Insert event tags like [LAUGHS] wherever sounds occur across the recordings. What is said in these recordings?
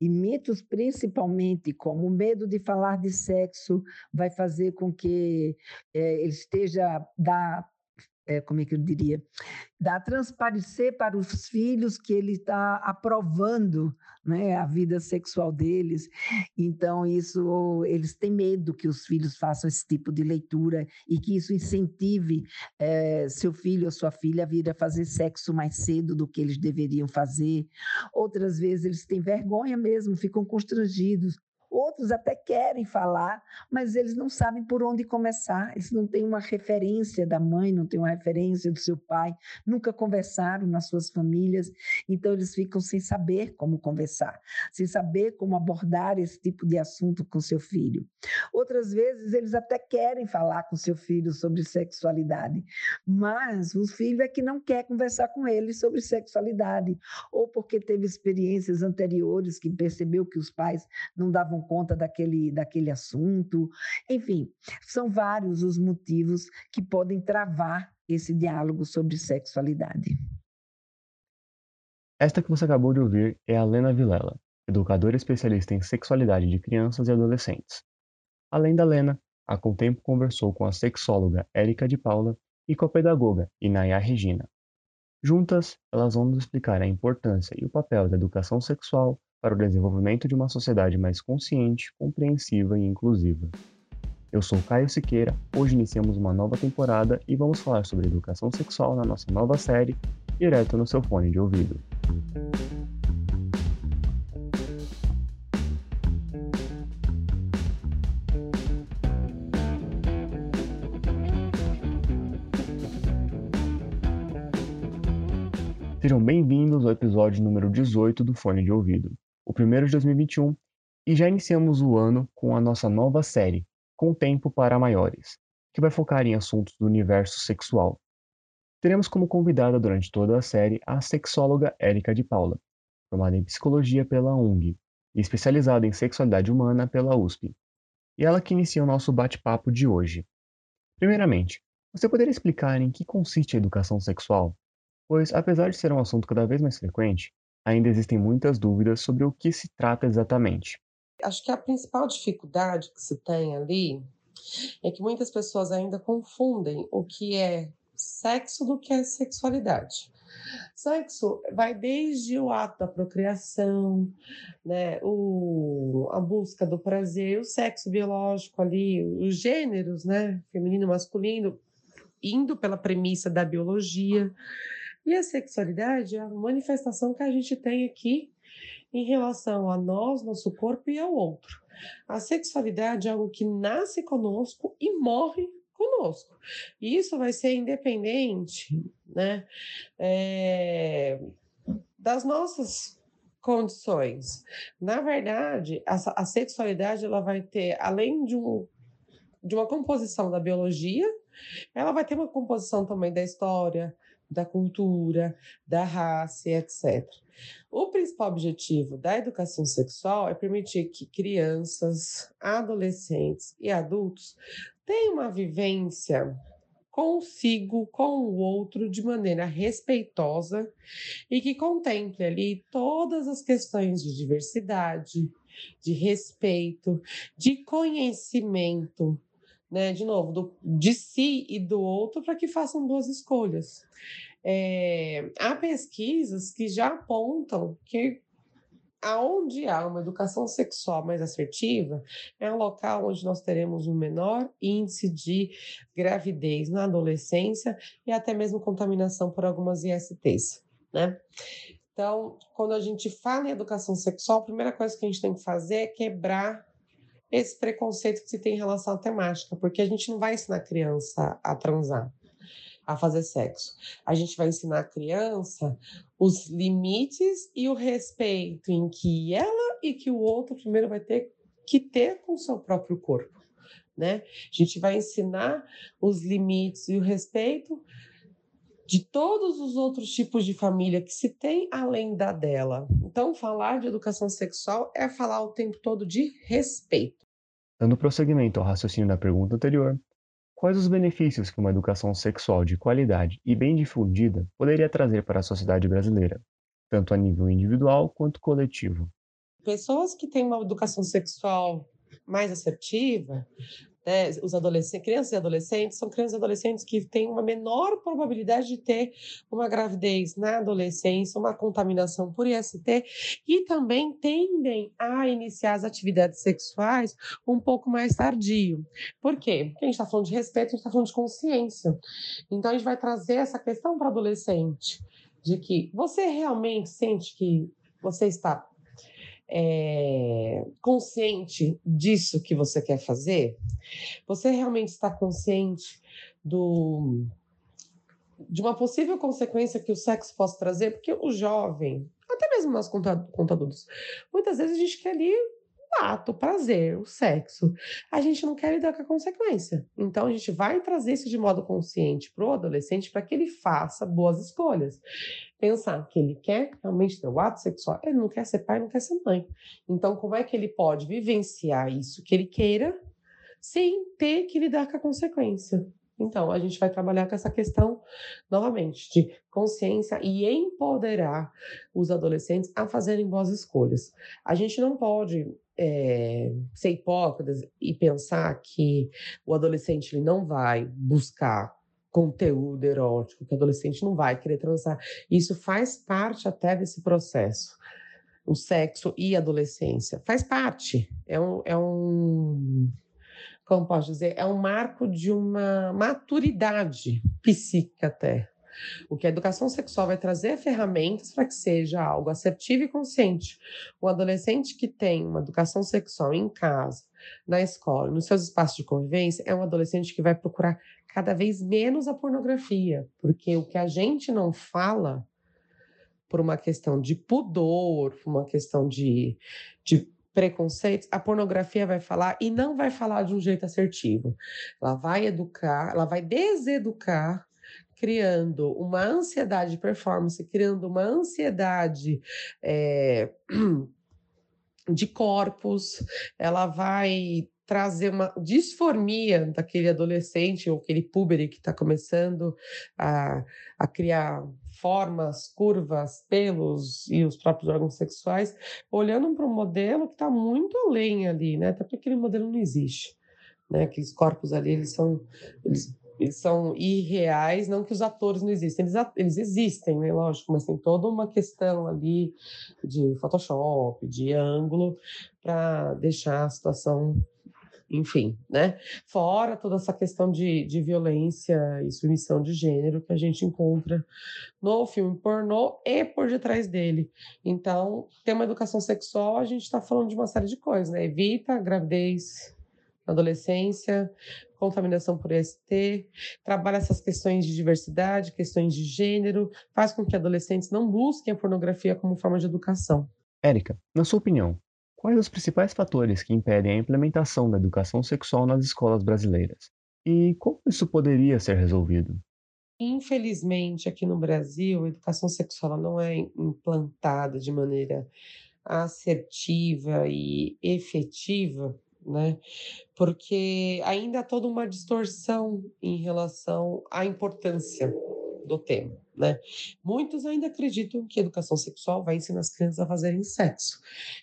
E mitos, principalmente, como o medo de falar de sexo, vai fazer com que é, ele esteja da é, como é que eu diria, dá transparecer para os filhos que ele está aprovando né, a vida sexual deles. Então, isso eles têm medo que os filhos façam esse tipo de leitura e que isso incentive é, seu filho ou sua filha a vir a fazer sexo mais cedo do que eles deveriam fazer. Outras vezes eles têm vergonha mesmo, ficam constrangidos Outros até querem falar, mas eles não sabem por onde começar. Eles não têm uma referência da mãe, não têm uma referência do seu pai, nunca conversaram nas suas famílias, então eles ficam sem saber como conversar, sem saber como abordar esse tipo de assunto com seu filho. Outras vezes eles até querem falar com seu filho sobre sexualidade, mas o filho é que não quer conversar com ele sobre sexualidade, ou porque teve experiências anteriores que percebeu que os pais não davam conta daquele, daquele assunto. Enfim, são vários os motivos que podem travar esse diálogo sobre sexualidade. Esta que você acabou de ouvir é a Lena Vilela, educadora especialista em sexualidade de crianças e adolescentes. Além da Lena, a Contempo conversou com a sexóloga Érica de Paula e com a pedagoga Inaya Regina. Juntas, elas vão nos explicar a importância e o papel da educação sexual para o desenvolvimento de uma sociedade mais consciente, compreensiva e inclusiva. Eu sou Caio Siqueira, hoje iniciamos uma nova temporada e vamos falar sobre educação sexual na nossa nova série, direto no seu fone de ouvido. Sejam bem-vindos ao episódio número 18 do Fone de Ouvido o primeiro de 2021, e já iniciamos o ano com a nossa nova série, Com Tempo para Maiores, que vai focar em assuntos do universo sexual. Teremos como convidada durante toda a série a sexóloga Érica de Paula, formada em psicologia pela UNG e especializada em sexualidade humana pela USP. E ela que inicia o nosso bate-papo de hoje. Primeiramente, você poderia explicar em que consiste a educação sexual? Pois, apesar de ser um assunto cada vez mais frequente, ainda existem muitas dúvidas sobre o que se trata exatamente. Acho que a principal dificuldade que se tem ali é que muitas pessoas ainda confundem o que é sexo do que é sexualidade. Sexo vai desde o ato da procriação, né, o, a busca do prazer, o sexo biológico ali, os gêneros, né, feminino, masculino, indo pela premissa da biologia. E a sexualidade é a manifestação que a gente tem aqui em relação a nós, nosso corpo e ao outro. A sexualidade é algo que nasce conosco e morre conosco. E isso vai ser independente, né, é, das nossas condições. Na verdade, a, a sexualidade ela vai ter, além de, um, de uma composição da biologia, ela vai ter uma composição também da história, da cultura, da raça, etc. O principal objetivo da educação sexual é permitir que crianças, adolescentes e adultos tenham uma vivência consigo, com o outro, de maneira respeitosa e que contemple ali todas as questões de diversidade, de respeito, de conhecimento né, de novo, do, de si e do outro para que façam boas escolhas. É, há pesquisas que já apontam que aonde há uma educação sexual mais assertiva, é um local onde nós teremos um menor índice de gravidez na adolescência e até mesmo contaminação por algumas ISTs, né? Então, quando a gente fala em educação sexual, a primeira coisa que a gente tem que fazer é quebrar esse preconceito que se tem em relação à temática, porque a gente não vai ensinar a criança a transar, a fazer sexo. A gente vai ensinar a criança os limites e o respeito em que ela e que o outro primeiro vai ter que ter com o seu próprio corpo. Né? A gente vai ensinar os limites e o respeito de todos os outros tipos de família que se tem além da dela. Então, falar de educação sexual é falar o tempo todo de respeito. Dando prosseguimento ao raciocínio da pergunta anterior, quais os benefícios que uma educação sexual de qualidade e bem difundida poderia trazer para a sociedade brasileira, tanto a nível individual quanto coletivo? Pessoas que têm uma educação sexual mais assertiva, né, os adolescentes, crianças e adolescentes, são crianças e adolescentes que têm uma menor probabilidade de ter uma gravidez na adolescência, uma contaminação por IST, e também tendem a iniciar as atividades sexuais um pouco mais tardio. Por quê? Porque a gente está falando de respeito, a gente está falando de consciência. Então, a gente vai trazer essa questão para o adolescente, de que você realmente sente que você está é, consciente disso que você quer fazer? Você realmente está consciente do, de uma possível consequência que o sexo possa trazer? Porque o jovem, até mesmo nós contadores, muitas vezes a gente quer ali o ato, o prazer, o sexo. A gente não quer lidar com a consequência. Então a gente vai trazer isso de modo consciente para o adolescente para que ele faça boas escolhas pensar que ele quer realmente ter o ato sexual, ele não quer ser pai, não quer ser mãe. Então, como é que ele pode vivenciar isso que ele queira sem ter que lidar com a consequência? Então, a gente vai trabalhar com essa questão, novamente, de consciência e empoderar os adolescentes a fazerem boas escolhas. A gente não pode é, ser hipócritas e pensar que o adolescente ele não vai buscar conteúdo erótico, que o adolescente não vai querer transar. Isso faz parte até desse processo. O sexo e a adolescência. Faz parte. É um, é um como posso dizer, é um marco de uma maturidade psíquica até. O que a educação sexual vai trazer é ferramentas para que seja algo assertivo e consciente. O adolescente que tem uma educação sexual em casa, na escola, nos seus espaços de convivência, é um adolescente que vai procurar cada vez menos a pornografia, porque o que a gente não fala por uma questão de pudor, por uma questão de, de preconceitos, a pornografia vai falar e não vai falar de um jeito assertivo. Ela vai educar, ela vai deseducar criando uma ansiedade de performance, criando uma ansiedade é, [CLEARS THROAT] de corpos, ela vai trazer uma disformia daquele adolescente ou aquele púbere que está começando a, a criar formas, curvas, pelos e os próprios órgãos sexuais, olhando para um modelo que está muito além ali, né? Até porque aquele modelo não existe. Né? Aqueles corpos ali, eles são, eles eles são irreais, não que os atores não existem, eles, eles existem, né, lógico, mas tem toda uma questão ali de Photoshop, de ângulo, para deixar a situação, enfim, né? Fora toda essa questão de, de violência e submissão de gênero que a gente encontra no filme pornô e por detrás dele. Então, tem uma educação sexual, a gente está falando de uma série de coisas, né? Evita a gravidez adolescência, contaminação por ST, trabalha essas questões de diversidade, questões de gênero, faz com que adolescentes não busquem a pornografia como forma de educação. Érica, na sua opinião, quais os principais fatores que impedem a implementação da educação sexual nas escolas brasileiras? E como isso poderia ser resolvido? Infelizmente, aqui no Brasil, a educação sexual não é implantada de maneira assertiva e efetiva né? Porque ainda há toda uma distorção em relação à importância do tema, né? Muitos ainda acreditam que educação sexual vai ensinar as crianças a fazerem sexo.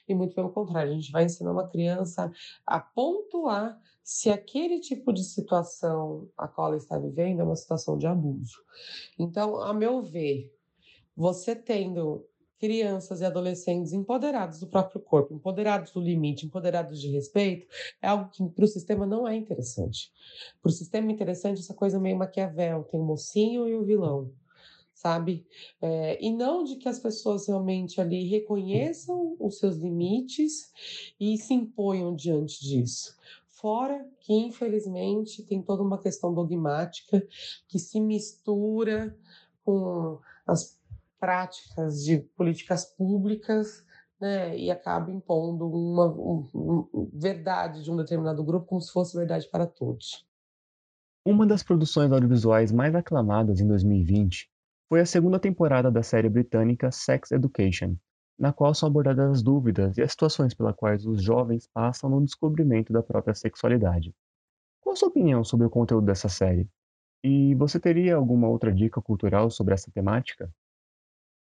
E muito pelo contrário, a gente vai ensinar uma criança a pontuar se aquele tipo de situação a qual ela está vivendo é uma situação de abuso. Então, a meu ver, você tendo crianças e adolescentes empoderados do próprio corpo, empoderados do limite, empoderados de respeito, é algo que para o sistema não é interessante. Para o sistema interessante essa coisa meio Maquiavel, tem o mocinho e o vilão, sabe? É, e não de que as pessoas realmente ali reconheçam os seus limites e se imponham diante disso. Fora que, infelizmente, tem toda uma questão dogmática que se mistura com as práticas de políticas públicas né, e acaba impondo uma um, um, verdade de um determinado grupo como se fosse verdade para todos. Uma das produções audiovisuais mais aclamadas em 2020 foi a segunda temporada da série britânica Sex Education, na qual são abordadas as dúvidas e as situações pelas quais os jovens passam no descobrimento da própria sexualidade. Qual a sua opinião sobre o conteúdo dessa série? E você teria alguma outra dica cultural sobre essa temática?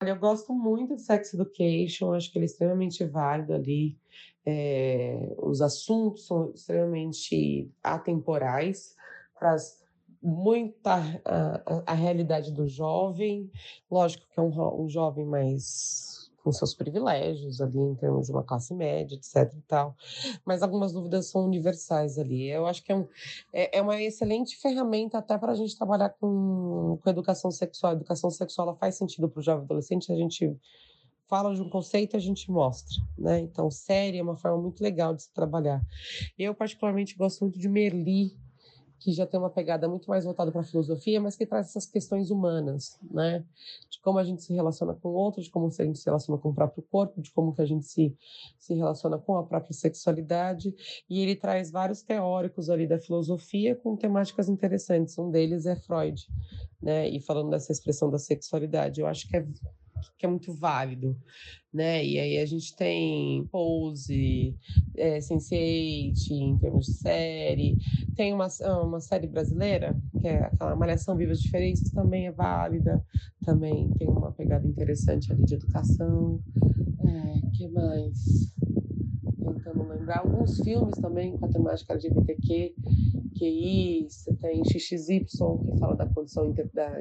Eu gosto muito de Sex Education, acho que ele é extremamente válido ali. É, os assuntos são extremamente atemporais, traz muita a, a, realidade do jovem. Lógico que é um, um jovem mais com seus privilégios ali em termos de uma classe média, etc e tal. Mas algumas dúvidas são universais ali. Eu acho que é, um, é, é uma excelente ferramenta até para a gente trabalhar com, com educação sexual. Educação sexual ela faz sentido para o jovem adolescente, a gente fala de um conceito, a gente mostra, né? Então, série é uma forma muito legal de se trabalhar. Eu, particularmente, gosto muito de Merli, que já tem uma pegada muito mais voltada para a filosofia, mas que traz essas questões humanas, né? De como a gente se relaciona com o outro, de como a gente se relaciona com o próprio corpo, de como que a gente se, se relaciona com a própria sexualidade. E ele traz vários teóricos ali da filosofia com temáticas interessantes. Um deles é Freud, né? E falando dessa expressão da sexualidade, eu acho que é que é muito válido, né? E aí a gente tem Pose, é, Sense8, em termos de série, tem uma, uma série brasileira, que é aquela Malhação Vivas Diferenças, também é válida, também tem uma pegada interessante ali de educação. É, que mais? Tentando lembrar. Alguns filmes também com a temática LGBTQ, QI, você tem XXY, que fala da condição inter, da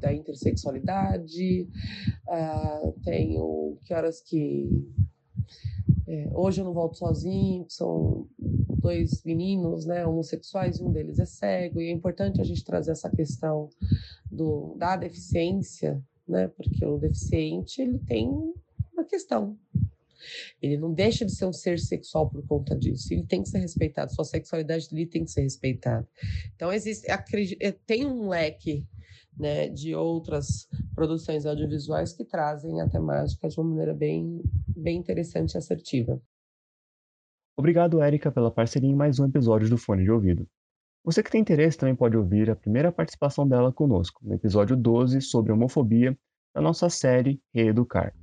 da intersexualidade, uh, tenho que horas que é, hoje eu não volto sozinho, são dois meninos, né, homossexuais, um deles é cego, e é importante a gente trazer essa questão do, da deficiência, né, porque o deficiente ele tem uma questão. Ele não deixa de ser um ser sexual por conta disso. Ele tem que ser respeitado. Sua sexualidade dele tem que ser respeitada. Então existe, tem um leque né, de outras produções audiovisuais que trazem a temática de uma maneira bem, bem interessante e assertiva. Obrigado, Érica, pela parceria em mais um episódio do Fone de Ouvido. Você que tem interesse também pode ouvir a primeira participação dela conosco, no episódio 12 sobre homofobia, da nossa série Reeducar.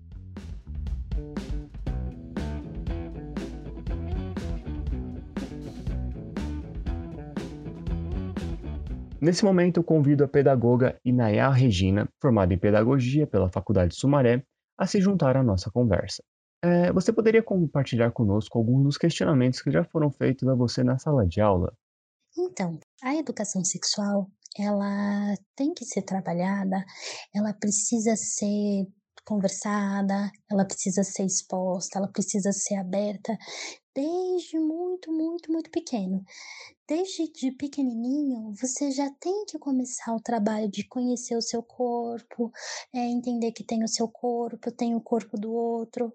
Nesse momento, eu convido a pedagoga Inaya Regina, formada em Pedagogia pela Faculdade Sumaré, a se juntar à nossa conversa. É, você poderia compartilhar conosco alguns dos questionamentos que já foram feitos a você na sala de aula? Então, a educação sexual, ela tem que ser trabalhada, ela precisa ser conversada, ela precisa ser exposta, ela precisa ser aberta desde muito, muito, muito pequeno desde de pequenininho, você já tem que começar o trabalho de conhecer o seu corpo, é, entender que tem o seu corpo, tem o corpo do outro,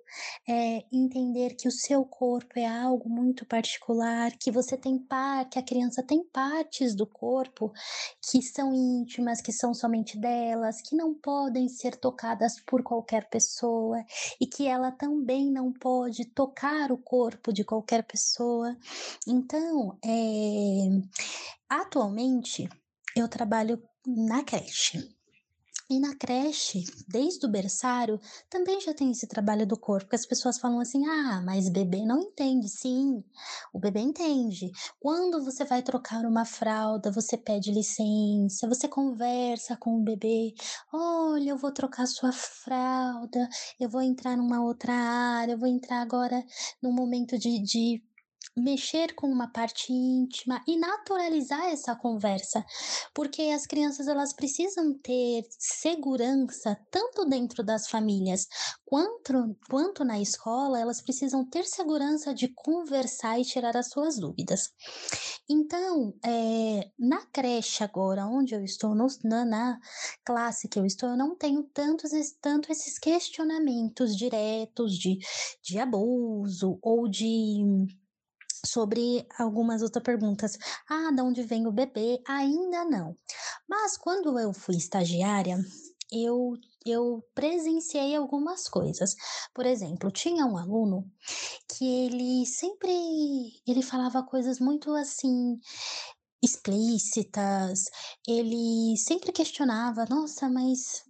é, entender que o seu corpo é algo muito particular, que você tem parte, que a criança tem partes do corpo que são íntimas, que são somente delas, que não podem ser tocadas por qualquer pessoa e que ela também não pode tocar o corpo de qualquer pessoa. Então, é, atualmente, eu trabalho na creche. E na creche, desde o berçário, também já tem esse trabalho do corpo, porque as pessoas falam assim: ah, mas bebê não entende. Sim, o bebê entende. Quando você vai trocar uma fralda, você pede licença, você conversa com o bebê: olha, eu vou trocar sua fralda, eu vou entrar numa outra área, eu vou entrar agora num momento de, de mexer com uma parte íntima e naturalizar essa conversa, porque as crianças elas precisam ter segurança tanto dentro das famílias quanto, quanto na escola, elas precisam ter segurança de conversar e tirar as suas dúvidas. Então, é, na creche agora, onde eu estou, no, na, na, classe que eu estou, eu não tenho tantos, tanto esses questionamentos diretos de, de abuso ou de sobre algumas outras perguntas. Ah, de onde vem o bebê? Ainda não. Mas quando eu fui estagiária, eu eu presenciei algumas coisas. Por exemplo, tinha um aluno que ele sempre ele falava coisas muito assim explícitas. Ele sempre questionava: "Nossa, mas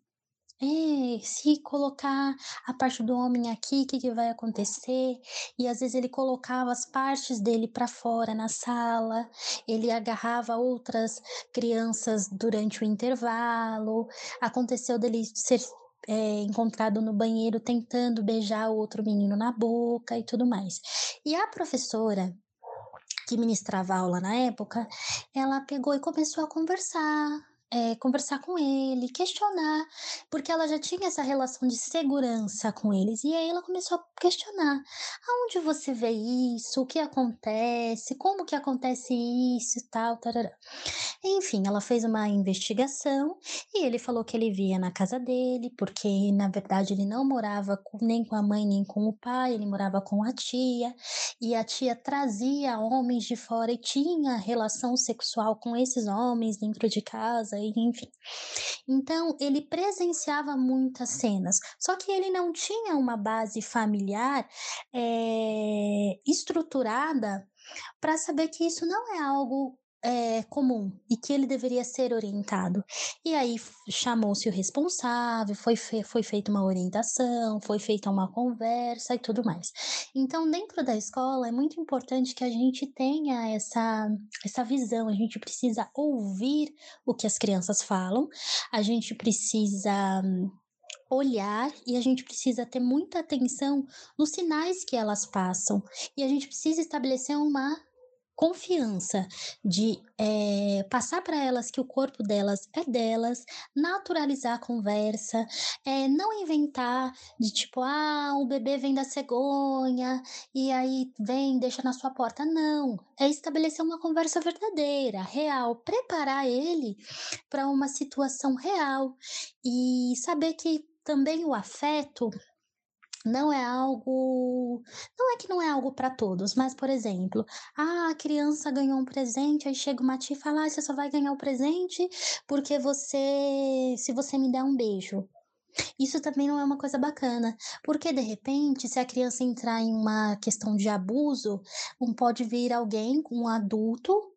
é, se colocar a parte do homem aqui, o que, que vai acontecer? E às vezes ele colocava as partes dele para fora na sala, ele agarrava outras crianças durante o intervalo. Aconteceu dele ser é, encontrado no banheiro tentando beijar outro menino na boca e tudo mais. E a professora que ministrava aula na época, ela pegou e começou a conversar, é, conversar com ele, questionar, porque ela já tinha essa relação de segurança com eles. E aí ela começou a questionar: aonde você vê isso? O que acontece? Como que acontece isso tal? Tarará. Enfim, ela fez uma investigação e ele falou que ele via na casa dele, porque na verdade ele não morava com, nem com a mãe nem com o pai, ele morava com a tia, e a tia trazia homens de fora e tinha relação sexual com esses homens dentro de casa enfim. Então, ele presenciava muitas cenas, só que ele não tinha uma base familiar é, estruturada para saber que isso não é algo é, comum e que ele deveria ser orientado. E aí chamou-se o responsável, foi, fe foi feita uma orientação, foi feita uma conversa e tudo mais. Então, dentro da escola, é muito importante que a gente tenha essa, essa visão, a gente precisa ouvir o que as crianças falam, a gente precisa olhar e a gente precisa ter muita atenção nos sinais que elas passam e a gente precisa estabelecer uma confiança de é, passar para elas que o corpo delas é delas, naturalizar a conversa, é, não inventar de tipo, ah, o bebê vem da cegonha e aí vem, deixa na sua porta. Não, é estabelecer uma conversa verdadeira, real, preparar ele para uma situação real e saber que também o afeto não é algo. É que não é algo para todos, mas, por exemplo, ah, a criança ganhou um presente, aí chega uma tia e fala: ah, você só vai ganhar o presente porque você. se você me der um beijo. Isso também não é uma coisa bacana, porque de repente, se a criança entrar em uma questão de abuso, um pode vir alguém, um adulto,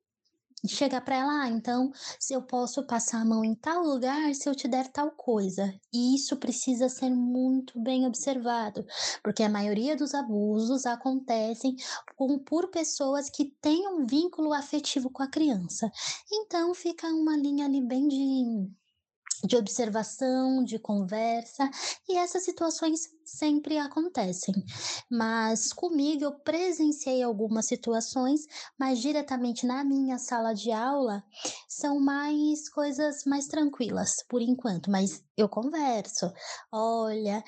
chegar para ela, ah, então se eu posso passar a mão em tal lugar se eu te der tal coisa. E isso precisa ser muito bem observado, porque a maioria dos abusos acontecem com, por pessoas que têm um vínculo afetivo com a criança. Então fica uma linha ali bem de de observação, de conversa, e essas situações sempre acontecem. Mas comigo eu presenciei algumas situações, mas diretamente na minha sala de aula são mais coisas mais tranquilas por enquanto, mas eu converso. Olha,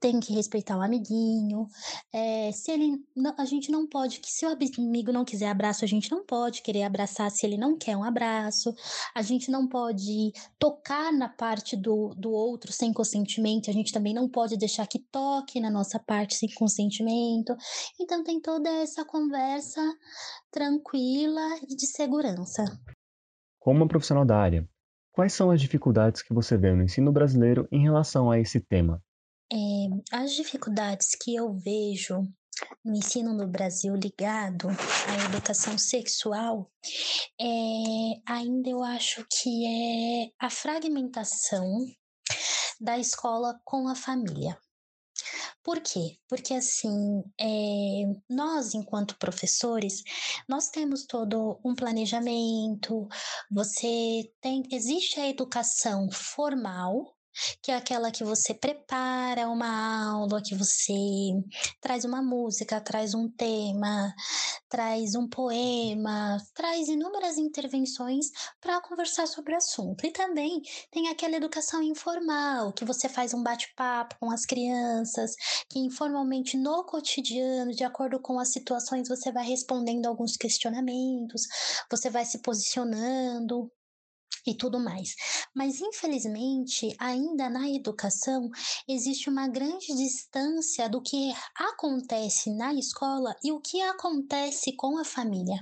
tem que respeitar o amiguinho. É, se ele, a gente não pode, que se o amigo não quiser abraço, a gente não pode querer abraçar se ele não quer um abraço. A gente não pode tocar na parte do, do outro sem consentimento. A gente também não pode deixar que toque na nossa parte sem consentimento. Então tem toda essa conversa tranquila e de segurança. Como profissional da área, quais são as dificuldades que você vê no ensino brasileiro em relação a esse tema? É, as dificuldades que eu vejo no ensino no Brasil ligado à educação sexual, é, ainda eu acho que é a fragmentação da escola com a família. Por quê? Porque assim, é, nós enquanto professores, nós temos todo um planejamento. Você tem, existe a educação formal, que é aquela que você prepara uma aula, que você traz uma música, traz um tema, traz um poema, traz inúmeras intervenções para conversar sobre o assunto. E também tem aquela educação informal, que você faz um bate-papo com as crianças, que informalmente no cotidiano, de acordo com as situações, você vai respondendo alguns questionamentos, você vai se posicionando e tudo mais. Mas, infelizmente, ainda na educação existe uma grande distância do que acontece na escola e o que acontece com a família.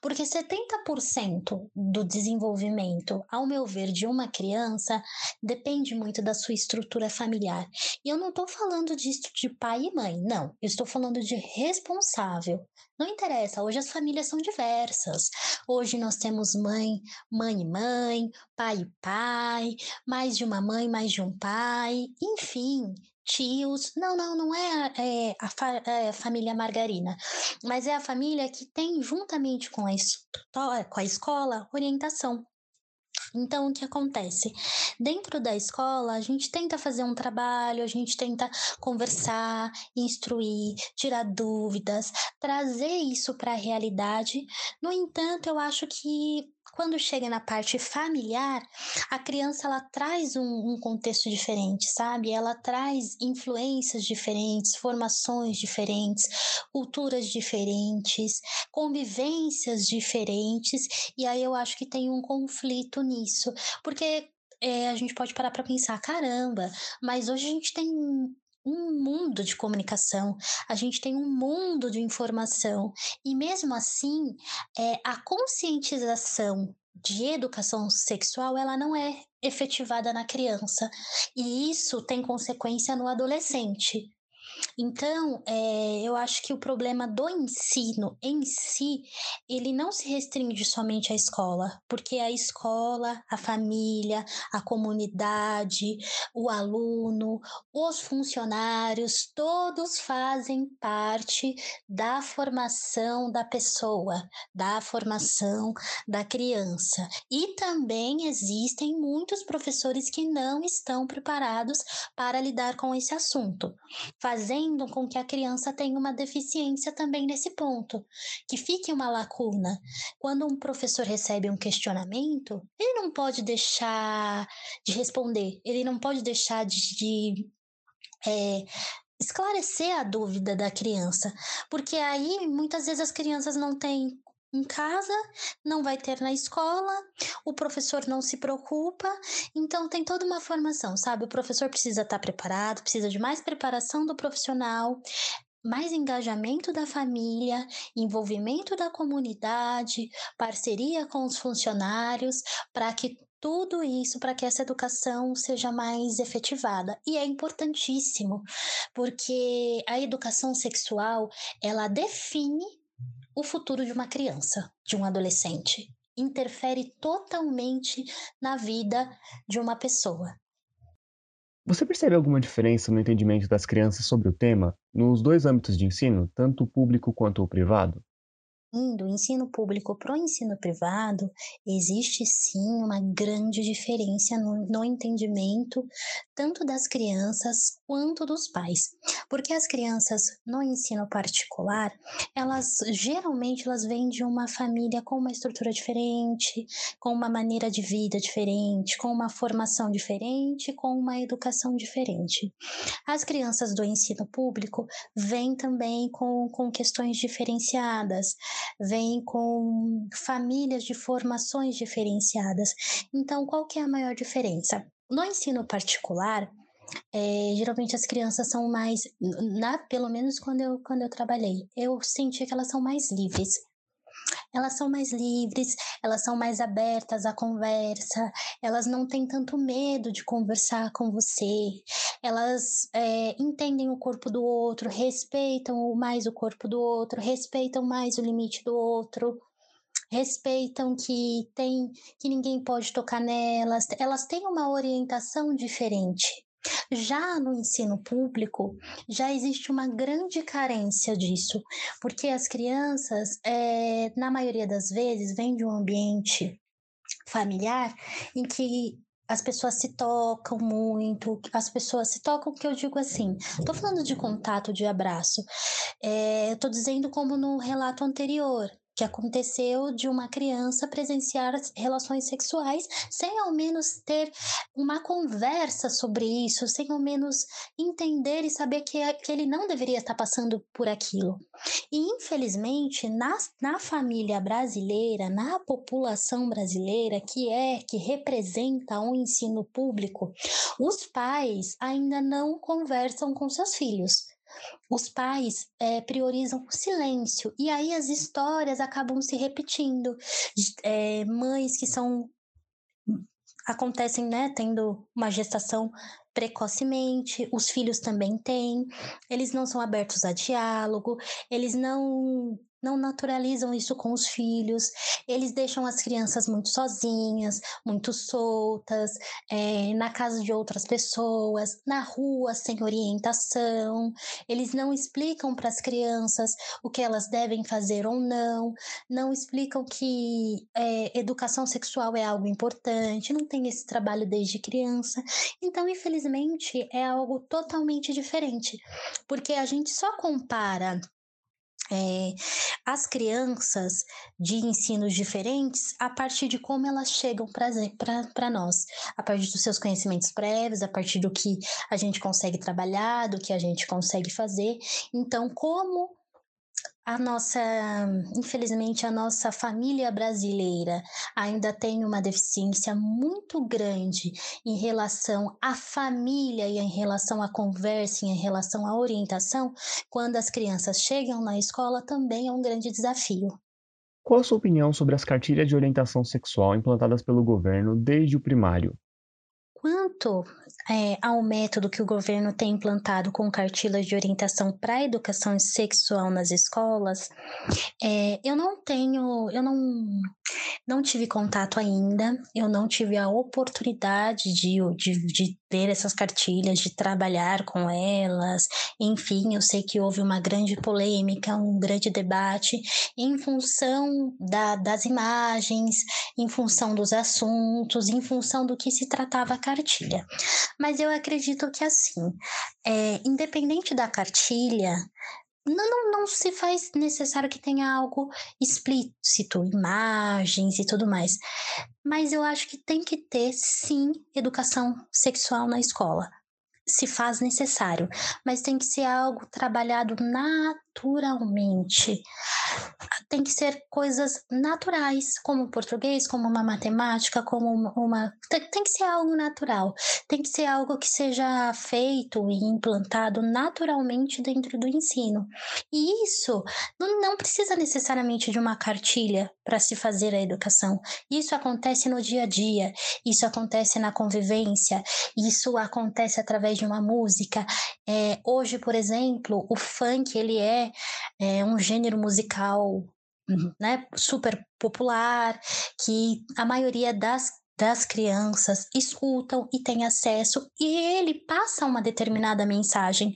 Porque 70% do desenvolvimento, ao meu ver, de uma criança depende muito da sua estrutura familiar. E eu não estou falando disso de pai e mãe, não. Eu estou falando de responsável. Não interessa, hoje as famílias são diversas. Hoje nós temos mãe, mãe e mãe, pai e pai, mais de uma mãe, mais de um pai, enfim, tios. Não, não, não é, é a, fa é família margarina, mas é a família que tem, juntamente com a, com a escola, orientação. Então, o que acontece? Dentro da escola, a gente tenta fazer um trabalho, a gente tenta conversar, instruir, tirar dúvidas, trazer isso para a realidade. No entanto, eu acho que quando chega na parte familiar, a criança ela traz um, um, contexto diferente, sabe? Ela traz influências diferentes, formações diferentes, culturas diferentes, convivências diferentes, e aí eu acho que tem um conflito nisso, porque é, a gente pode parar para pensar, caramba, mas hoje a gente tem um mundo de comunicação, a gente tem um mundo de informação e mesmo assim é, a conscientização de educação sexual ela não é efetivada na criança e isso tem consequência no adolescente. Então, é, eu acho que o problema do ensino em si, ele não se restringe somente à escola, porque a escola, a família, a comunidade, o aluno, os funcionários, todos fazem parte da formação da pessoa, da formação da criança. E também existem muitos professores que não estão preparados para lidar com esse assunto, fazendo fazendo com que a criança tenha uma deficiência também nesse ponto, que fique uma lacuna. Quando um professor recebe um questionamento, ele não pode deixar de responder, ele não pode deixar de, de é, esclarecer a dúvida da criança, porque aí muitas vezes as crianças não têm em casa, não vai ter na escola, o professor não se preocupa, então tem toda uma formação, sabe? O professor precisa estar preparado, precisa de mais preparação do profissional, mais engajamento da família, envolvimento da comunidade, parceria com os funcionários, para que tudo isso para que essa educação seja mais efetivada. E é importantíssimo, porque a educação sexual, ela define o futuro de uma criança, de um adolescente. Interfere totalmente na vida de uma pessoa. Você percebe alguma diferença no entendimento das crianças sobre o tema nos dois âmbitos de ensino, tanto o público quanto o privado? Do ensino público para o ensino privado, existe sim uma grande diferença no, no, entendimento tanto das crianças quanto dos pais. Porque as crianças no ensino particular, elas geralmente elas vêm de uma família com uma estrutura diferente, com uma maneira de vida diferente, com uma formação diferente, com uma educação diferente. As crianças do ensino público vêm também com, com questões diferenciadas, vêm com famílias de formações diferenciadas. Então, qual que é a maior diferença? No ensino particular, é, geralmente as crianças são mais, na, pelo menos quando eu, quando eu trabalhei, eu senti que elas são mais livres elas são mais livres, elas são mais abertas à conversa, elas não têm tanto medo de conversar com você, elas é, entendem o corpo do outro, respeitam mais o corpo do outro, respeitam mais o limite do outro respeitam que tem que ninguém pode tocar nelas, elas têm uma orientação diferente. Já no ensino público, já existe uma grande carência disso, porque as crianças, é, na maioria das vezes, vêm de um ambiente familiar em que as pessoas se tocam muito, as pessoas se tocam, que eu digo assim, estou falando de contato, de abraço, é, estou dizendo como no relato anterior, que aconteceu de uma criança presenciar relações sexuais sem ao menos ter uma conversa sobre isso, sem ao menos entender e saber que, que ele não deveria estar passando por aquilo. E infelizmente, na, na família brasileira, na população brasileira, que é, que representa o um ensino público, os pais ainda não conversam com seus filhos os pais é, priorizam o silêncio e aí as histórias acabam se repetindo. É, mães que são acontecem, né, tendo uma gestação precocemente, os filhos também têm, eles não são abertos a diálogo, eles não não naturalizam isso com os filhos, eles deixam as crianças muito sozinhas, muito soltas, é, na casa de outras pessoas, na rua sem orientação, eles não explicam para as crianças o que elas devem fazer ou não, não explicam que é, educação sexual é algo importante, não tem esse trabalho desde criança. Então, infelizmente, é algo totalmente diferente, porque a gente só compara é, as crianças de ensinos diferentes a partir de como elas chegam para nós, a partir dos seus conhecimentos prévios, a partir do que a gente consegue trabalhar, do que a gente consegue fazer. Então, como a nossa, infelizmente, a nossa família brasileira ainda tem uma deficiência muito grande em relação à família e em relação à conversa, e em relação à orientação, quando as crianças chegam na escola também é um grande desafio. Qual a sua opinião sobre as cartilhas de orientação sexual implantadas pelo governo desde o primário? Quanto é, ao método que o governo tem implantado com cartilhas de orientação para a educação sexual nas escolas, é, eu não tenho, eu não, não tive contato ainda, eu não tive a oportunidade de, de, de ver essas cartilhas, de trabalhar com elas, enfim, eu sei que houve uma grande polêmica, um grande debate em função da, das imagens, em função dos assuntos, em função do que se tratava a cartilha. Mas eu acredito que assim, é, independente da cartilha, não, não, não se faz necessário que tenha algo explícito, imagens e tudo mais. Mas eu acho que tem que ter, sim, educação sexual na escola. Se faz necessário, mas tem que ser algo trabalhado naturalmente tem que ser coisas naturais, como o português, como uma matemática, como uma. tem, que ser algo natural. Tem que ser algo que seja feito e implantado naturalmente dentro do ensino. E isso não precisa necessariamente de uma cartilha para se fazer a educação. Isso acontece no dia a dia, isso acontece na convivência, isso acontece através de uma música. É, hoje, por exemplo, o funk ele é, é um gênero musical Uhum. né, super popular, que a maioria das, das crianças escutam e tem acesso, e ele passa uma determinada mensagem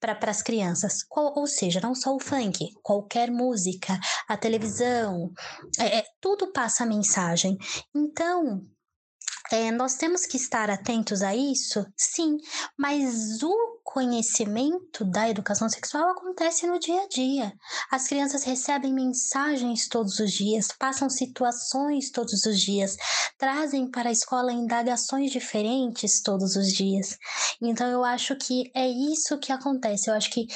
para as crianças. Qual, ou seja, não só o funk, qualquer música, a televisão, é, é tudo passa mensagem. Então, é, nós temos que estar atentos a isso, sim, mas o conhecimento da educação sexual acontece no dia a dia. As crianças recebem mensagens todos os dias, passam situações todos os dias, trazem para a escola indagações diferentes todos os dias. Então eu acho que é isso que acontece. Eu acho que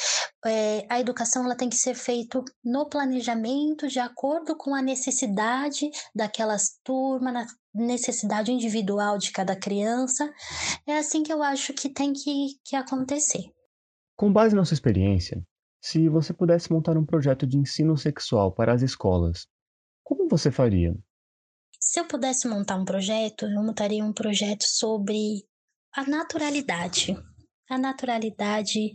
é, a educação ela tem que ser feita no planejamento de acordo com a necessidade daquelas turmas, necessidade individual de cada criança. É assim que eu acho que tem que, que acontecer. Com base na sua experiência, se você pudesse montar um projeto de ensino sexual para as escolas, como você faria? Se eu pudesse montar um projeto, eu montaria um projeto sobre a naturalidade. A naturalidade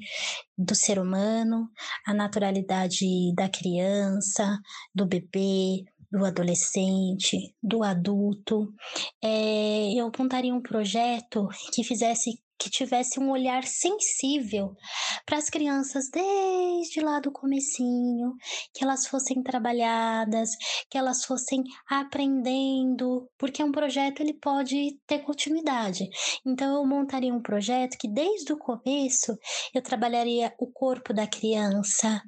do ser humano, a naturalidade da criança, do bebê, do adolescente, do adulto. É, eu montaria um projeto que fizesse que tivesse um olhar sensível para as crianças desde lá do comecinho, que elas fossem trabalhadas, que elas fossem aprendendo, porque um projeto ele pode ter continuidade. Então eu montaria um projeto que desde o começo eu trabalharia o corpo da criança,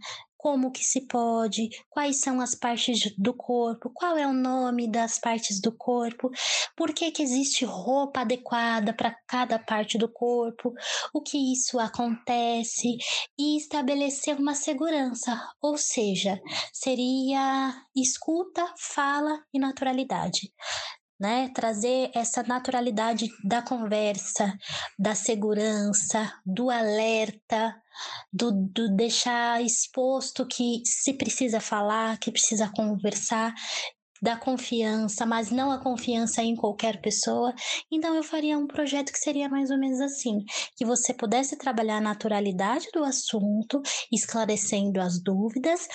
como que se pode, quais são as partes do corpo, qual é o nome das partes do corpo, por que, que existe roupa adequada para cada parte do corpo, o que isso acontece e estabelecer uma segurança, ou seja, seria escuta, fala e naturalidade né? Trazer essa naturalidade da conversa, da segurança, do alerta, do, do deixar exposto que se precisa falar, que precisa conversar, da confiança, mas não a confiança em qualquer pessoa. Então eu faria um projeto que seria mais ou menos assim, que você pudesse trabalhar a naturalidade do assunto, esclarecendo as dúvidas,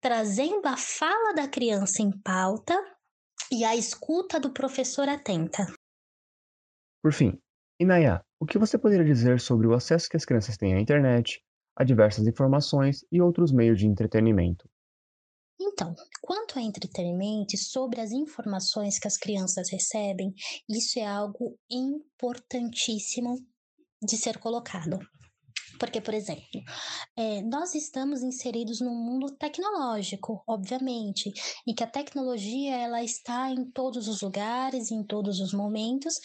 trazendo a fala da criança em pauta e a escuta do professor atenta. Por fim, Inaya, o que você poderia dizer sobre o acesso que as crianças têm à internet, a diversas informações e outros meios de entretenimento? Então, quanto ao entretenimento e sobre as informações que as crianças recebem, isso é algo importantíssimo de ser colocado. Porque, por exemplo, é, nós estamos inseridos num mundo tecnológico, obviamente, e que a tecnologia ela está em todos os lugares, em todos os momentos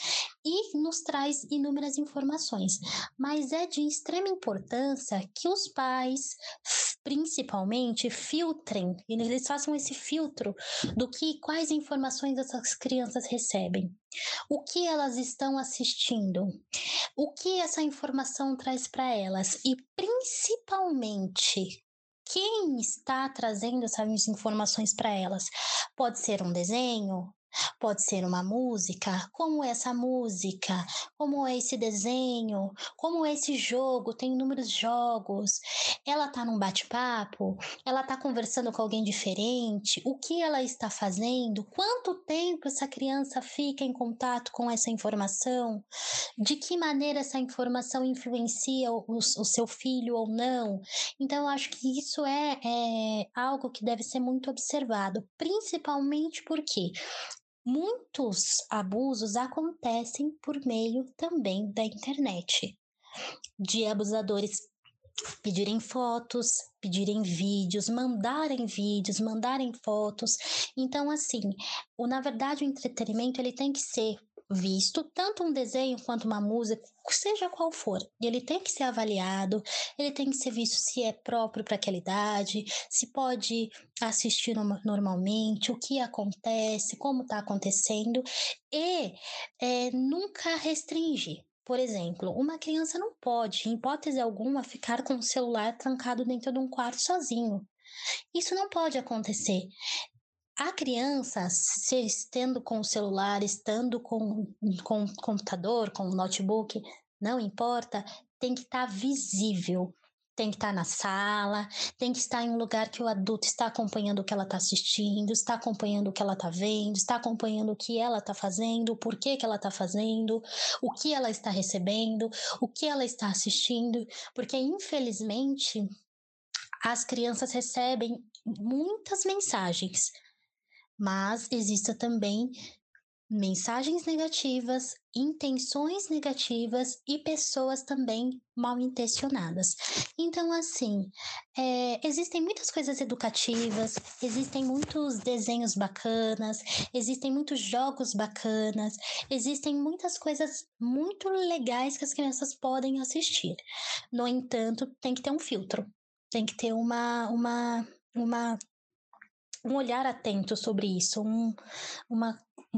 e nos traz inúmeras informações. Mas é de extrema importância que os pais, principalmente, filtrem, eles façam esse filtro do que quais informações essas crianças recebem. O que elas estão assistindo? O que essa informação traz para elas? E principalmente, quem está trazendo essas informações para elas? Pode ser um desenho, Pode ser uma música, como essa música, como é esse desenho, como é esse jogo, tem inúmeros jogos. Ela tá num bate-papo, ela tá conversando com alguém diferente, o que ela está fazendo, quanto tempo essa criança fica em contato com essa informação, de que maneira essa informação influencia o, o seu filho ou não. Então, eu acho que isso é, é algo que deve ser muito observado, principalmente porque Muitos abusos acontecem por meio também da internet, de abusadores pedirem fotos, pedirem vídeos, mandarem vídeos, mandarem fotos. Então, assim, o, na verdade, o entretenimento ele tem que ser visto, tanto um desenho quanto uma música, seja qual for. Ele tem que ser avaliado, ele tem que ser visto se é próprio para aquela idade, se pode assistir normalmente, o que acontece, como está acontecendo, e é, nunca restringir. Por exemplo, uma criança não pode, em hipótese alguma, ficar com o celular trancado dentro de um quarto sozinho. Isso não pode acontecer. A criança, se estando com o celular, estando com, o computador, com o notebook, não importa, tem que estar tá visível. Tem que estar tá na sala, tem que estar em um lugar que o adulto está acompanhando o que ela está assistindo, está acompanhando o que ela está vendo, está acompanhando o que ela está fazendo, o porquê que ela está fazendo, o que ela está recebendo, o que ela está assistindo, porque infelizmente as crianças recebem muitas mensagens mas exista também mensagens negativas, intenções negativas e pessoas também mal intencionadas. Então, assim, é, existem muitas coisas educativas, existem muitos desenhos bacanas, existem muitos jogos bacanas, existem muitas coisas muito legais que as crianças podem assistir. No entanto, tem que ter um filtro, tem que ter uma, uma, uma um olhar atento sobre isso, um, uma,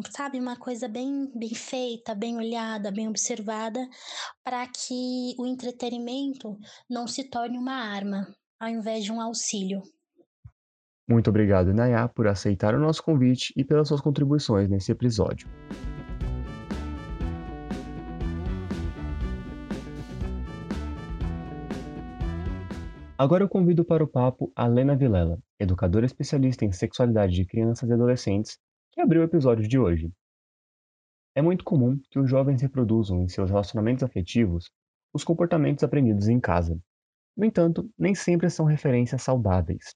sabe, uma coisa bem, bem feita, bem olhada, bem observada, para que o entretenimento não se torne uma arma, ao invés de um auxílio. Muito obrigado, Nayá, por aceitar o nosso convite e pelas suas contribuições nesse episódio. Agora eu convido para o papo a Lena Vilela, educadora especialista em sexualidade de crianças e adolescentes, que abriu o episódio de hoje. É muito comum que os jovens reproduzam em seus relacionamentos afetivos os comportamentos aprendidos em casa. No entanto, nem sempre são referências saudáveis.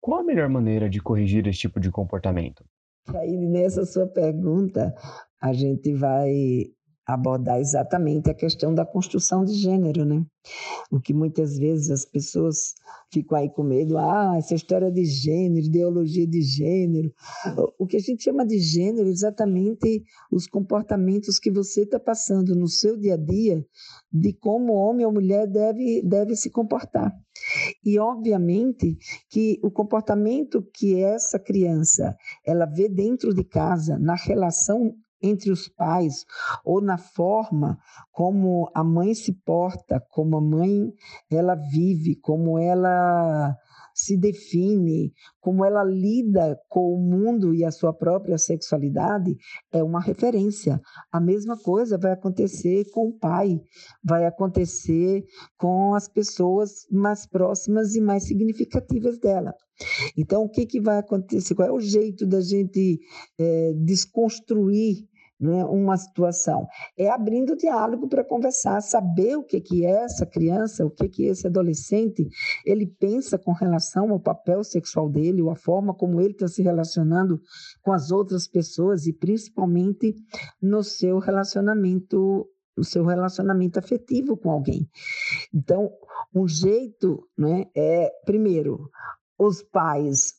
Qual a melhor maneira de corrigir esse tipo de comportamento? Aí, nessa sua pergunta, a gente vai abordar exatamente a questão da construção de gênero, né? O que muitas vezes as pessoas ficam aí com medo, ah, essa história de gênero, ideologia de gênero. O que a gente chama de gênero é exatamente os comportamentos que você está passando no seu dia a dia de como homem ou mulher deve, deve se comportar. E obviamente que o comportamento que essa criança ela vê dentro de casa, na relação entre os pais ou na forma como a mãe se porta, como a mãe ela vive, como ela se define, como ela lida com o mundo e a sua própria sexualidade, é uma referência. A mesma coisa vai acontecer com o pai, vai acontecer com as pessoas mais próximas e mais significativas dela. Então, o que, que vai acontecer? Qual é o jeito da gente é, desconstruir né, uma situação. É abrindo o diálogo para conversar, saber o que, que é essa criança, o que, que esse adolescente ele pensa com relação ao papel sexual dele, ou a forma como ele está se relacionando com as outras pessoas e principalmente no seu relacionamento no seu relacionamento afetivo com alguém. Então, um jeito né, é, primeiro, os pais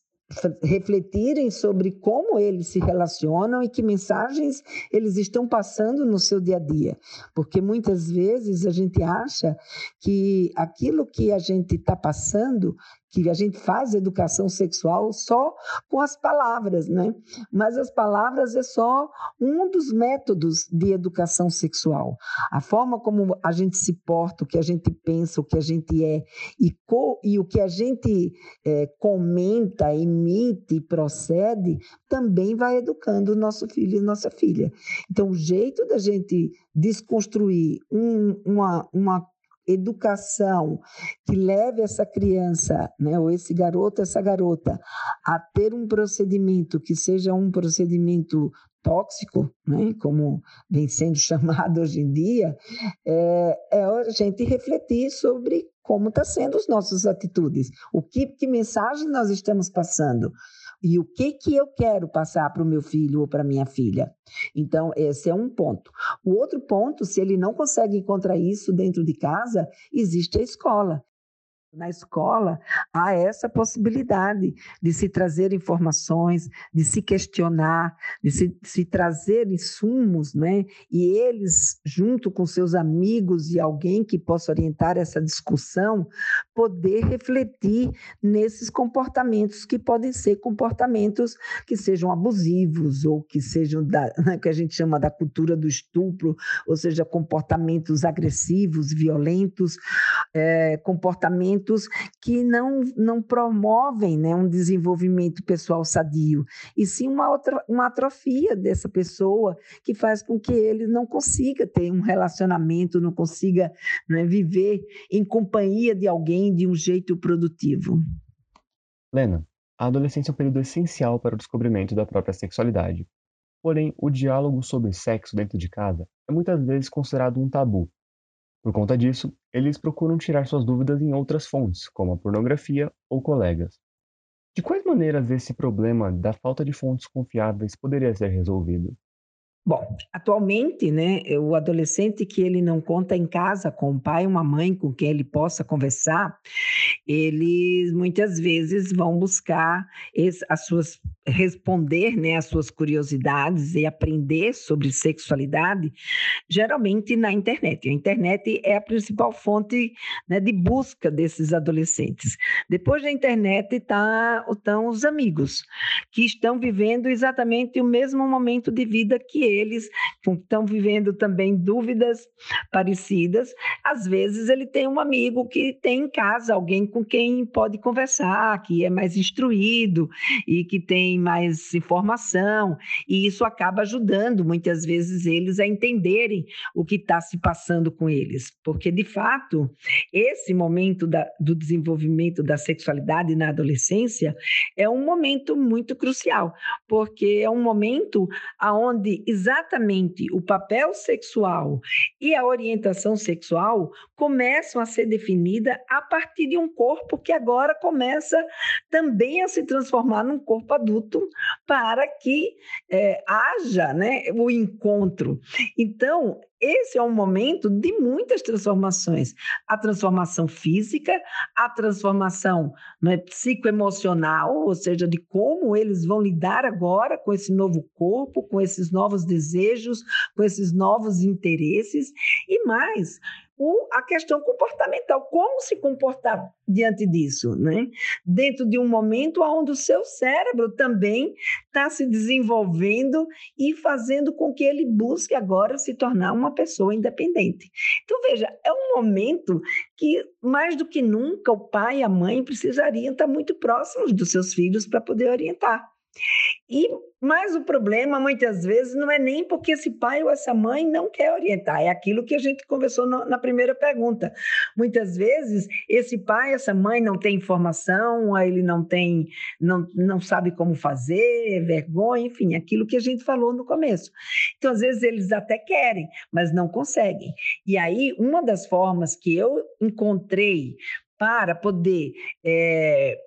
refletirem sobre como eles se relacionam e que mensagens eles estão passando no seu dia a dia. Porque muitas vezes a gente acha que aquilo que a gente está passando que a gente faz educação sexual só com as palavras, né? Mas as palavras é só um dos métodos de educação sexual. A forma como a gente se porta, o que a gente pensa, o que a gente é e, co, e o que a gente é, comenta, emite e procede, também vai educando o nosso filho e nossa filha. Então, o jeito da gente desconstruir um, uma, uma educação que leve essa criança, né, ou esse garoto, essa garota, a ter um procedimento que seja um procedimento tóxico, né, como vem sendo [LAUGHS] chamado hoje em dia, é, é a gente refletir sobre como estão tá sendo as nossas atitudes, o que, que mensagem nós estamos passando e o que que eu quero passar para o meu filho ou para minha filha. Então, esse é um ponto. O outro ponto, se ele não consegue encontrar isso dentro de casa, existe a escola. Na escola, há essa possibilidade de se trazer informações, de se questionar, de se, se trazer insumos, né? e eles, junto com seus amigos e alguém que possa orientar essa discussão, poder refletir nesses comportamentos que podem ser comportamentos que sejam abusivos ou que sejam da [LAUGHS] né, que a gente chama da cultura do estupro, ou seja, comportamentos agressivos, violentos, é, comportamentos que não, não promovem né, um desenvolvimento pessoal sadio, e sim uma, outra, uma atrofia dessa pessoa que faz com que ele não consiga ter um relacionamento, não consiga né, viver em companhia de alguém de um jeito produtivo. Lena, a adolescência é um período essencial para o descobrimento da própria sexualidade. Porém, o diálogo sobre sexo dentro de casa é muitas vezes considerado um tabu, por conta disso, eles procuram tirar suas dúvidas em outras fontes, como a pornografia ou colegas. De quais maneiras esse problema da falta de fontes confiáveis poderia ser resolvido? Bom, atualmente, né, o adolescente que ele não conta em casa com um pai, uma mãe com quem ele possa conversar, eles muitas vezes vão buscar as suas responder, né, as suas curiosidades e aprender sobre sexualidade, geralmente na internet. A internet é a principal fonte né, de busca desses adolescentes. Depois da internet tá, estão os amigos que estão vivendo exatamente o mesmo momento de vida que eles eles estão vivendo também dúvidas parecidas. Às vezes ele tem um amigo que tem em casa alguém com quem pode conversar, que é mais instruído e que tem mais informação, e isso acaba ajudando muitas vezes eles a entenderem o que está se passando com eles, porque de fato esse momento da, do desenvolvimento da sexualidade na adolescência é um momento muito crucial, porque é um momento aonde exatamente o papel sexual e a orientação sexual começam a ser definidas a partir de um corpo que agora começa também a se transformar num corpo adulto para que é, haja né, o encontro. Então, esse é um momento de muitas transformações. A transformação física, a transformação né, psicoemocional, ou seja, de como eles vão lidar agora com esse novo corpo, com esses novos desejos, com esses novos interesses, e mais, o, a questão comportamental, como se comportar diante disso, né? Dentro de um momento onde o seu cérebro também está se desenvolvendo e fazendo com que ele busque agora se tornar uma pessoa independente. Então, veja, é um momento que, mais do que nunca, o pai e a mãe precisariam estar muito próximos dos seus filhos para poder orientar. E mas o problema, muitas vezes, não é nem porque esse pai ou essa mãe não quer orientar, é aquilo que a gente conversou no, na primeira pergunta. Muitas vezes, esse pai, essa mãe não tem informação, ele não tem, não, não sabe como fazer, vergonha, enfim, aquilo que a gente falou no começo. Então, às vezes, eles até querem, mas não conseguem. E aí, uma das formas que eu encontrei para poder é,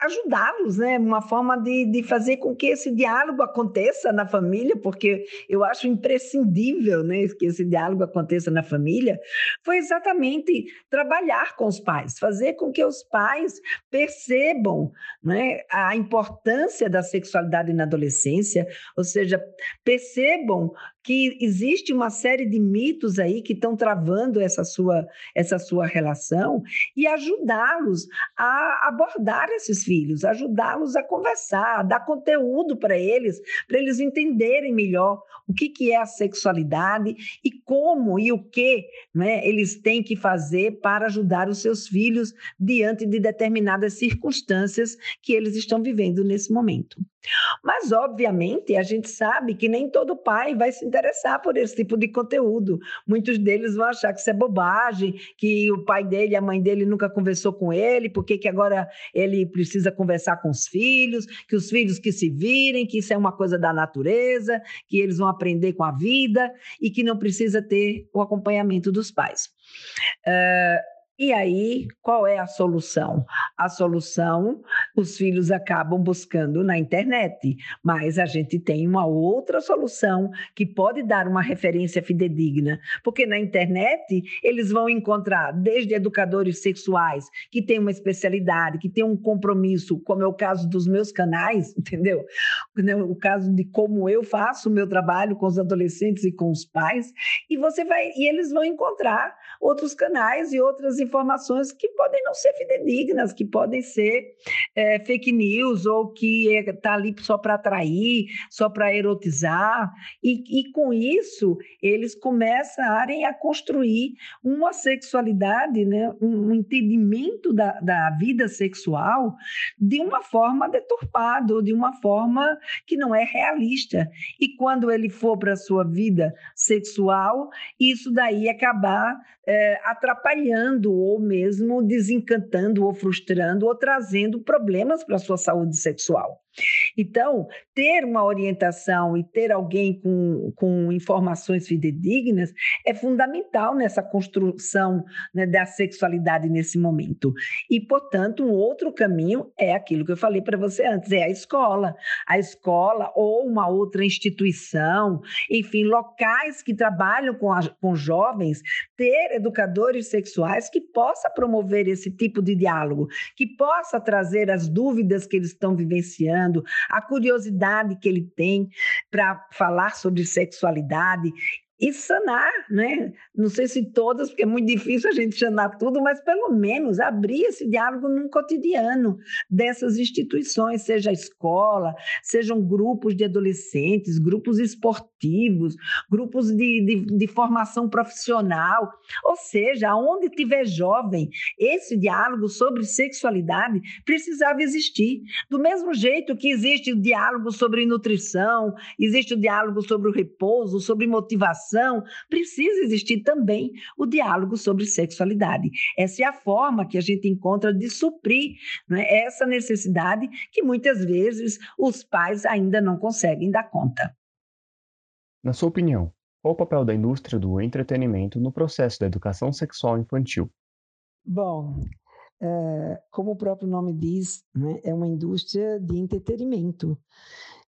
ajudá-los, né? Uma forma de, de fazer com que esse diálogo aconteça na família, porque eu acho imprescindível, né, que esse diálogo aconteça na família, foi exatamente trabalhar com os pais, fazer com que os pais percebam, né, a importância da sexualidade na adolescência, ou seja, percebam que existe uma série de mitos aí que estão travando essa sua, essa sua relação e ajudá-los a abordar esses filhos, ajudá-los a conversar, a dar conteúdo para eles, para eles entenderem melhor o que, que é a sexualidade e como e o que né, eles têm que fazer para ajudar os seus filhos diante de determinadas circunstâncias que eles estão vivendo nesse momento. Mas, obviamente, a gente sabe que nem todo pai vai se interessar por esse tipo de conteúdo. Muitos deles vão achar que isso é bobagem, que o pai dele, a mãe dele nunca conversou com ele, porque que agora ele precisa conversar com os filhos, que os filhos que se virem, que isso é uma coisa da natureza, que eles vão aprender com a vida e que não precisa ter o acompanhamento dos pais. Uh, e aí, qual é a solução? A solução os filhos acabam buscando na internet, mas a gente tem uma outra solução que pode dar uma referência fidedigna, porque na internet eles vão encontrar desde educadores sexuais que têm uma especialidade, que têm um compromisso, como é o caso dos meus canais, [LAUGHS] entendeu? Né, o caso de como eu faço o meu trabalho com os adolescentes e com os pais, e você vai e eles vão encontrar outros canais e outras informações que podem não ser fidedignas, que podem ser é, fake news ou que está ali só para atrair, só para erotizar. E, e com isso, eles começarem a construir uma sexualidade, né, um, entendimento da, da vida sexual de uma forma deturpada, de uma forma que não é realista. E quando ele for para a sua vida sexual, isso daí acabar é, atrapalhando ou mesmo desencantando ou frustrando ou trazendo problemas para a sua saúde sexual. Então, ter uma orientação e ter alguém com, com informações fidedignas é fundamental nessa construção né, da sexualidade nesse momento. E, portanto, um outro caminho é aquilo que eu falei para você antes: é a escola. A escola ou uma outra instituição, enfim, locais que trabalham com, a, com jovens, ter educadores sexuais que possa promover esse tipo de diálogo, que possa trazer as dúvidas que eles estão vivenciando a curiosidade que ele tem para falar sobre sexualidade e sanar, né? Não sei se todas, porque é muito difícil a gente sanar tudo, mas pelo menos abrir esse diálogo no cotidiano dessas instituições, seja a escola, sejam grupos de adolescentes, grupos esportivos, grupos de, de, de formação profissional, ou seja, onde tiver jovem, esse diálogo sobre sexualidade precisava existir. Do mesmo jeito que existe o diálogo sobre nutrição, existe o diálogo sobre o repouso, sobre motivação precisa existir também o diálogo sobre sexualidade. Essa é a forma que a gente encontra de suprir né, essa necessidade que muitas vezes os pais ainda não conseguem dar conta. Na sua opinião, qual o papel da indústria do entretenimento no processo da educação sexual infantil? Bom, é, como o próprio nome diz, né, é uma indústria de entretenimento.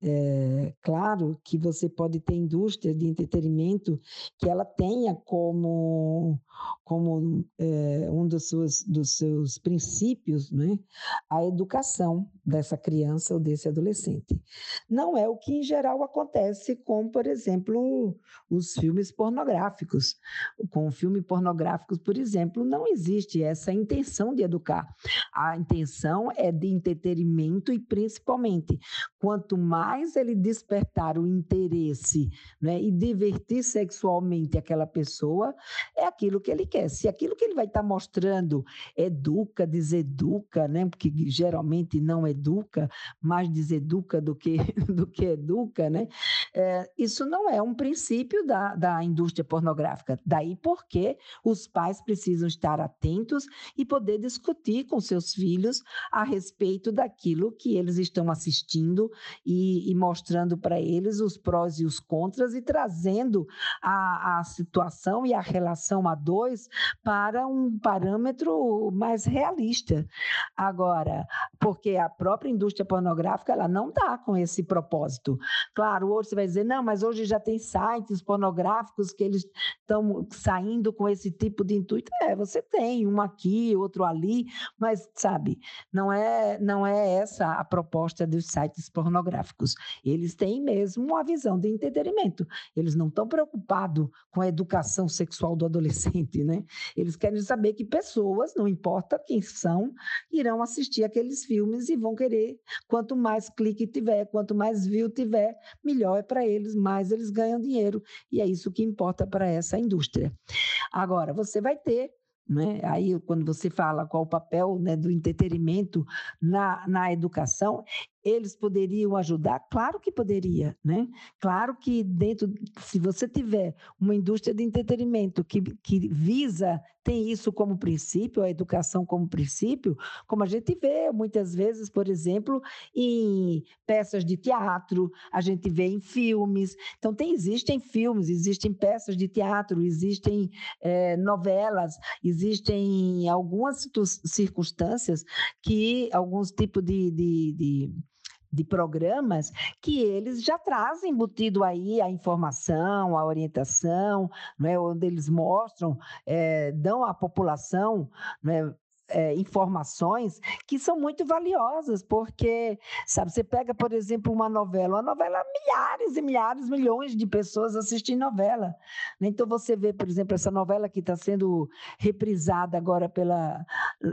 É, claro que você pode ter indústria de entretenimento que ela tenha como, como é, um dos seus, dos seus princípios né, a educação dessa criança ou desse adolescente. Não é o que, em geral, acontece com, por exemplo, os filmes pornográficos. Com o filme pornográficos, por exemplo, não existe essa intenção de educar. A intenção é de entretenimento e, principalmente, quanto mais ele despertar o interesse né, e divertir sexualmente aquela pessoa, é aquilo que ele quer. Se aquilo que ele vai estar tá mostrando educa, deseduca, né? Porque geralmente não educa, mais deseduca do que, [LAUGHS] do que educa, né? É, isso não é um princípio da, da indústria pornográfica. Daí porque os pais precisam estar atentos e poder discutir com seus filhos a respeito daquilo que eles estão assistindo e, e mostrando para eles os prós e os contras e trazendo a, a situação e a relação adulta para um parâmetro mais realista. Agora, porque a própria indústria pornográfica ela não está com esse propósito. Claro, hoje você vai dizer, não, mas hoje já tem sites pornográficos que eles estão saindo com esse tipo de intuito. É, você tem um aqui, outro ali, mas sabe, não é, não é essa a proposta dos sites pornográficos. Eles têm mesmo uma visão de entretenimento. Eles não estão preocupados com a educação sexual do adolescente né? Eles querem saber que pessoas, não importa quem são, irão assistir aqueles filmes e vão querer. Quanto mais clique tiver, quanto mais view tiver, melhor é para eles, mais eles ganham dinheiro. E é isso que importa para essa indústria. Agora, você vai ter né? Aí, quando você fala qual o papel né, do entretenimento na, na educação, eles poderiam ajudar? Claro que poderia, né? Claro que dentro, se você tiver uma indústria de entretenimento que, que visa, tem isso como princípio, a educação como princípio, como a gente vê muitas vezes, por exemplo, em peças de teatro, a gente vê em filmes. Então, tem, existem filmes, existem peças de teatro, existem é, novelas, existem algumas circunstâncias que alguns tipos de, de, de de programas que eles já trazem embutido aí a informação, a orientação, é onde eles mostram, é, dão à população né, informações que são muito valiosas, porque, sabe, você pega, por exemplo, uma novela, uma novela, milhares e milhares, milhões de pessoas assistem novela. Né? Então, você vê, por exemplo, essa novela que está sendo reprisada agora pela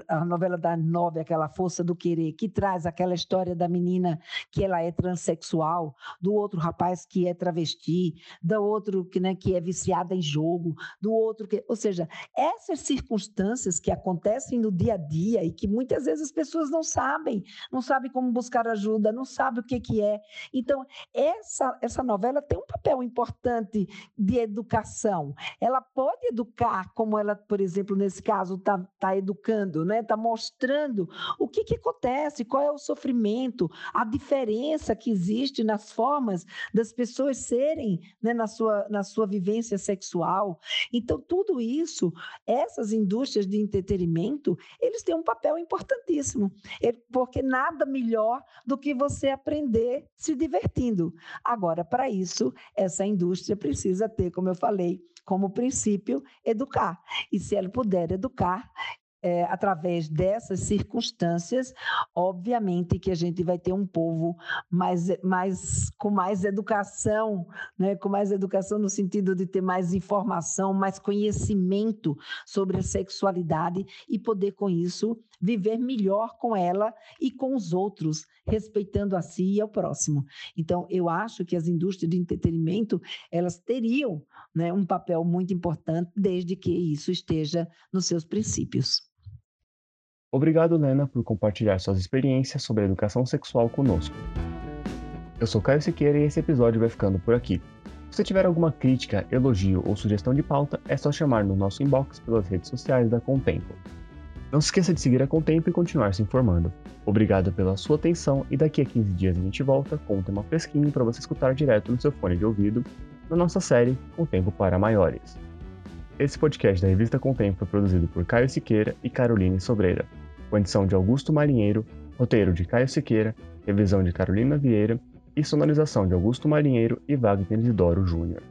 a novela da Nove, aquela Força do Querer, que traz aquela história da menina que ela é transexual, do outro rapaz que é travesti, do outro que, né, que é viciada em jogo, do outro que. Ou seja, essas circunstâncias que acontecem no dia dia a dia e que muitas vezes as pessoas não sabem, não sabem como buscar ajuda, não sabem o que, que é. Então, essa, essa novela tem um papel importante de educação. Ela pode educar, como ela, por exemplo, nesse caso, está tá educando, está né? Tá mostrando o que, que acontece, qual é o sofrimento, a diferença que existe nas formas das pessoas serem né, na, sua, na sua vivência sexual. Então, tudo isso, essas indústrias de entretenimento, eles têm um papel importantíssimo, porque nada melhor do que você aprender se divertindo. Agora, para isso, essa indústria precisa ter, como eu falei, como princípio, educar. E se ela puder educar, é, através dessas circunstâncias, obviamente que a gente vai ter um povo mais, mais com mais educação, né? com mais educação no sentido de ter mais informação, mais conhecimento sobre a sexualidade e poder com isso viver melhor com ela e com os outros, respeitando a si e ao próximo. Então, eu acho que as indústrias de entretenimento elas teriam né, um papel muito importante desde que isso esteja nos seus princípios. Obrigado, Lena, por compartilhar suas experiências sobre a educação sexual conosco. Eu sou Caio Siqueira e esse episódio vai ficando por aqui. Se tiver alguma crítica, elogio ou sugestão de pauta, é só chamar no nosso inbox pelas redes sociais da Contempo. Não se esqueça de seguir a Contempo e continuar se informando. Obrigado pela sua atenção e daqui a 15 dias a gente volta com um tema fresquinho para você escutar direto no seu fone de ouvido na nossa série Contempo para Maiores. Esse podcast da revista Contempo foi produzido por Caio Siqueira e Caroline Sobreira, com edição de Augusto Marinheiro, roteiro de Caio Siqueira, revisão de Carolina Vieira e sonorização de Augusto Marinheiro e Wagner Isidoro Júnior.